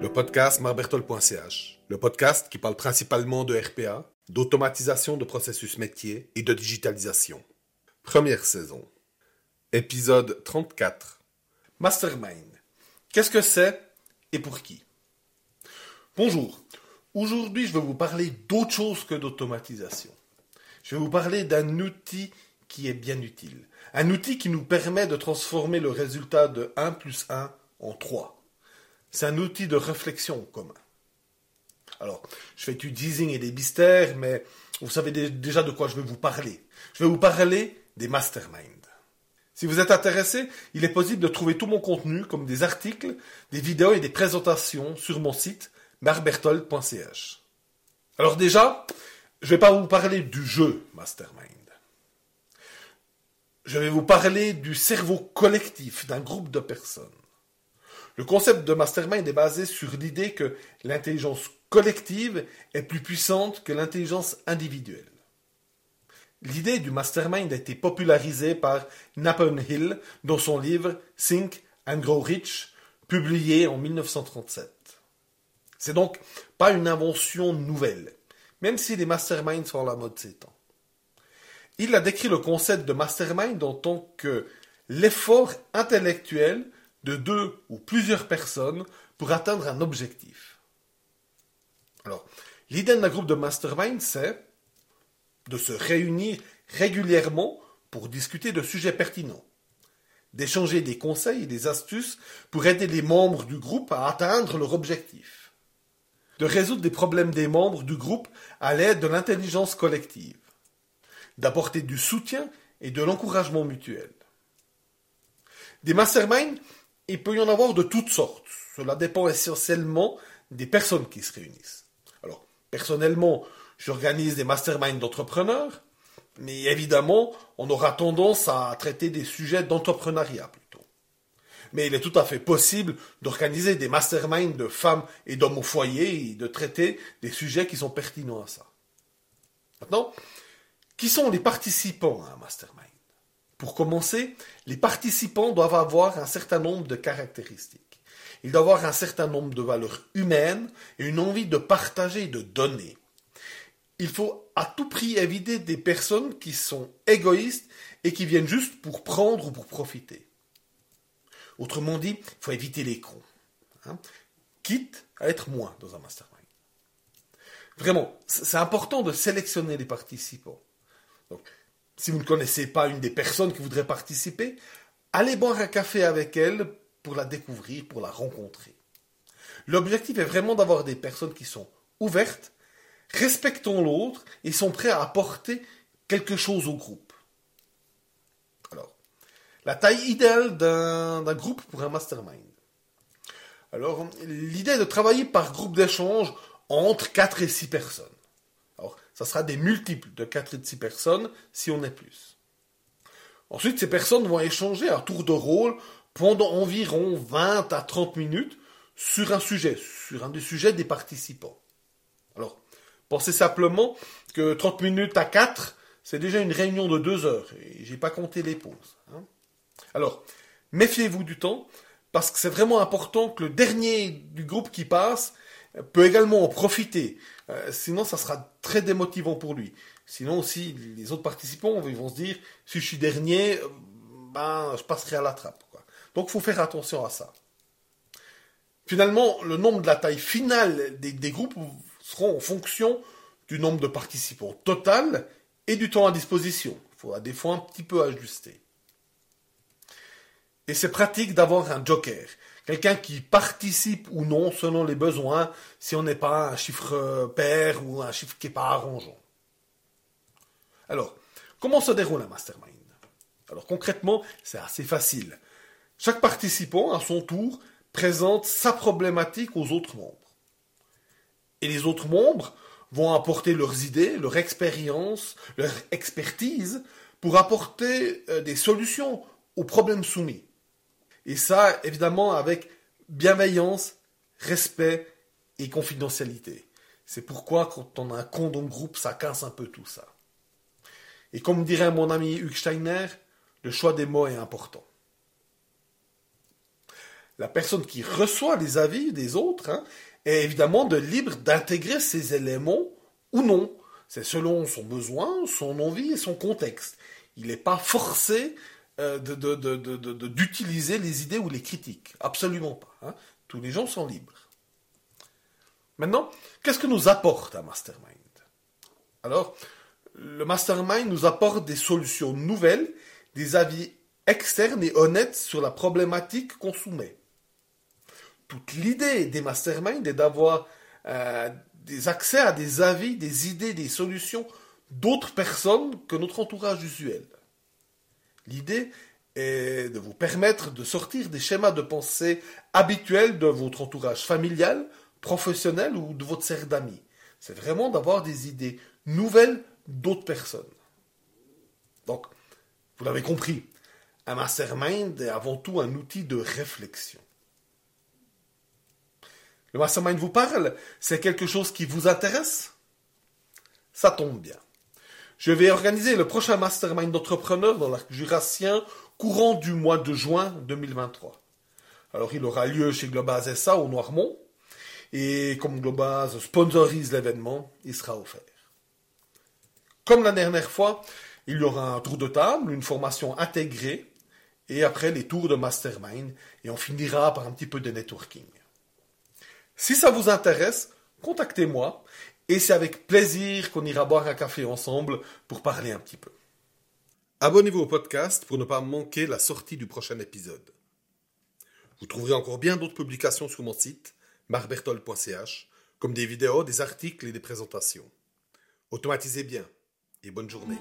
Le podcast marbertol.ch, le podcast qui parle principalement de RPA, d'automatisation de processus métier et de digitalisation. Première saison. Épisode 34. Mastermind. Qu'est-ce que c'est et pour qui? Bonjour. Aujourd'hui, je vais vous parler d'autre chose que d'automatisation. Je vais vous parler d'un outil qui est bien utile. Un outil qui nous permet de transformer le résultat de 1 plus 1 en 3. C'est un outil de réflexion commun. Alors, je fais du teasing et des mystères, mais vous savez déjà de quoi je vais vous parler. Je vais vous parler des masterminds. Si vous êtes intéressé, il est possible de trouver tout mon contenu, comme des articles, des vidéos et des présentations sur mon site marbertol.ch. Alors déjà, je ne vais pas vous parler du jeu Mastermind. Je vais vous parler du cerveau collectif d'un groupe de personnes. Le concept de mastermind est basé sur l'idée que l'intelligence collective est plus puissante que l'intelligence individuelle. L'idée du mastermind a été popularisée par Napoleon Hill dans son livre Think and Grow Rich, publié en 1937. C'est donc pas une invention nouvelle, même si les masterminds sont à la mode ces temps. Il a décrit le concept de mastermind en tant que l'effort intellectuel de deux ou plusieurs personnes pour atteindre un objectif. Alors, l'idée d'un groupe de mastermind, c'est de se réunir régulièrement pour discuter de sujets pertinents, d'échanger des conseils et des astuces pour aider les membres du groupe à atteindre leur objectif, de résoudre des problèmes des membres du groupe à l'aide de l'intelligence collective, d'apporter du soutien et de l'encouragement mutuel. Des masterminds il peut y en avoir de toutes sortes. Cela dépend essentiellement des personnes qui se réunissent. Alors, personnellement, j'organise des masterminds d'entrepreneurs, mais évidemment, on aura tendance à traiter des sujets d'entrepreneuriat plutôt. Mais il est tout à fait possible d'organiser des masterminds de femmes et d'hommes au foyer et de traiter des sujets qui sont pertinents à ça. Maintenant, qui sont les participants à un mastermind? Pour commencer, les participants doivent avoir un certain nombre de caractéristiques. Ils doivent avoir un certain nombre de valeurs humaines et une envie de partager et de donner. Il faut à tout prix éviter des personnes qui sont égoïstes et qui viennent juste pour prendre ou pour profiter. Autrement dit, il faut éviter les cons. Hein, quitte à être moins dans un mastermind. Vraiment, c'est important de sélectionner les participants. Donc, si vous ne connaissez pas une des personnes qui voudrait participer, allez boire un café avec elle pour la découvrir, pour la rencontrer. L'objectif est vraiment d'avoir des personnes qui sont ouvertes, respectant l'autre et sont prêts à apporter quelque chose au groupe. Alors, la taille idéale d'un groupe pour un mastermind. Alors, l'idée est de travailler par groupe d'échange entre 4 et 6 personnes. Ça sera des multiples de 4 et de 6 personnes si on est plus. Ensuite, ces personnes vont échanger à tour de rôle pendant environ 20 à 30 minutes sur un sujet, sur un des sujets des participants. Alors, pensez simplement que 30 minutes à 4, c'est déjà une réunion de 2 heures, et j'ai pas compté les pauses. Hein. Alors, méfiez-vous du temps, parce que c'est vraiment important que le dernier du groupe qui passe peut également en profiter. Euh, sinon, ça sera très démotivant pour lui. Sinon aussi, les autres participants vont se dire, si je suis dernier, euh, ben, je passerai à la trappe. Donc, il faut faire attention à ça. Finalement, le nombre de la taille finale des, des groupes seront en fonction du nombre de participants total et du temps à disposition. Il faudra des fois un petit peu ajuster. Et c'est pratique d'avoir un joker quelqu'un qui participe ou non selon les besoins, si on n'est pas un chiffre pair ou un chiffre qui n'est pas arrangeant. Alors, comment se déroule un mastermind? Alors concrètement, c'est assez facile. Chaque participant, à son tour, présente sa problématique aux autres membres. Et les autres membres vont apporter leurs idées, leur expérience, leur expertise pour apporter euh, des solutions aux problèmes soumis. Et ça, évidemment, avec bienveillance, respect et confidentialité. C'est pourquoi, quand on a un condom groupe, ça casse un peu tout ça. Et comme dirait mon ami Hugues Steiner, le choix des mots est important. la personne qui reçoit les avis des autres hein, est évidemment de libre d'intégrer ces éléments ou non. C'est selon son besoin, son envie et son contexte. Il n'est pas forcé d'utiliser les idées ou les critiques. Absolument pas. Hein. Tous les gens sont libres. Maintenant, qu'est-ce que nous apporte un mastermind? Alors, le mastermind nous apporte des solutions nouvelles, des avis externes et honnêtes sur la problématique qu'on soumet. Toute l'idée des masterminds est d'avoir euh, des accès à des avis, des idées, des solutions d'autres personnes que notre entourage usuel. L'idée est de vous permettre de sortir des schémas de pensée habituels de votre entourage familial, professionnel ou de votre cercle d'amis. C'est vraiment d'avoir des idées nouvelles d'autres personnes. Donc, vous l'avez compris, un mastermind est avant tout un outil de réflexion. Le mastermind vous parle C'est quelque chose qui vous intéresse Ça tombe bien. Je vais organiser le prochain mastermind d'entrepreneurs dans l'arc jurassien courant du mois de juin 2023. Alors il aura lieu chez Globaz SA au Noirmont. Et comme Globaz sponsorise l'événement, il sera offert. Comme la dernière fois, il y aura un tour de table, une formation intégrée, et après les tours de mastermind, et on finira par un petit peu de networking. Si ça vous intéresse, contactez-moi et c'est avec plaisir qu'on ira boire un café ensemble pour parler un petit peu. Abonnez-vous au podcast pour ne pas manquer la sortie du prochain épisode. Vous trouverez encore bien d'autres publications sur mon site, marbertol.ch, comme des vidéos, des articles et des présentations. Automatisez bien et bonne journée.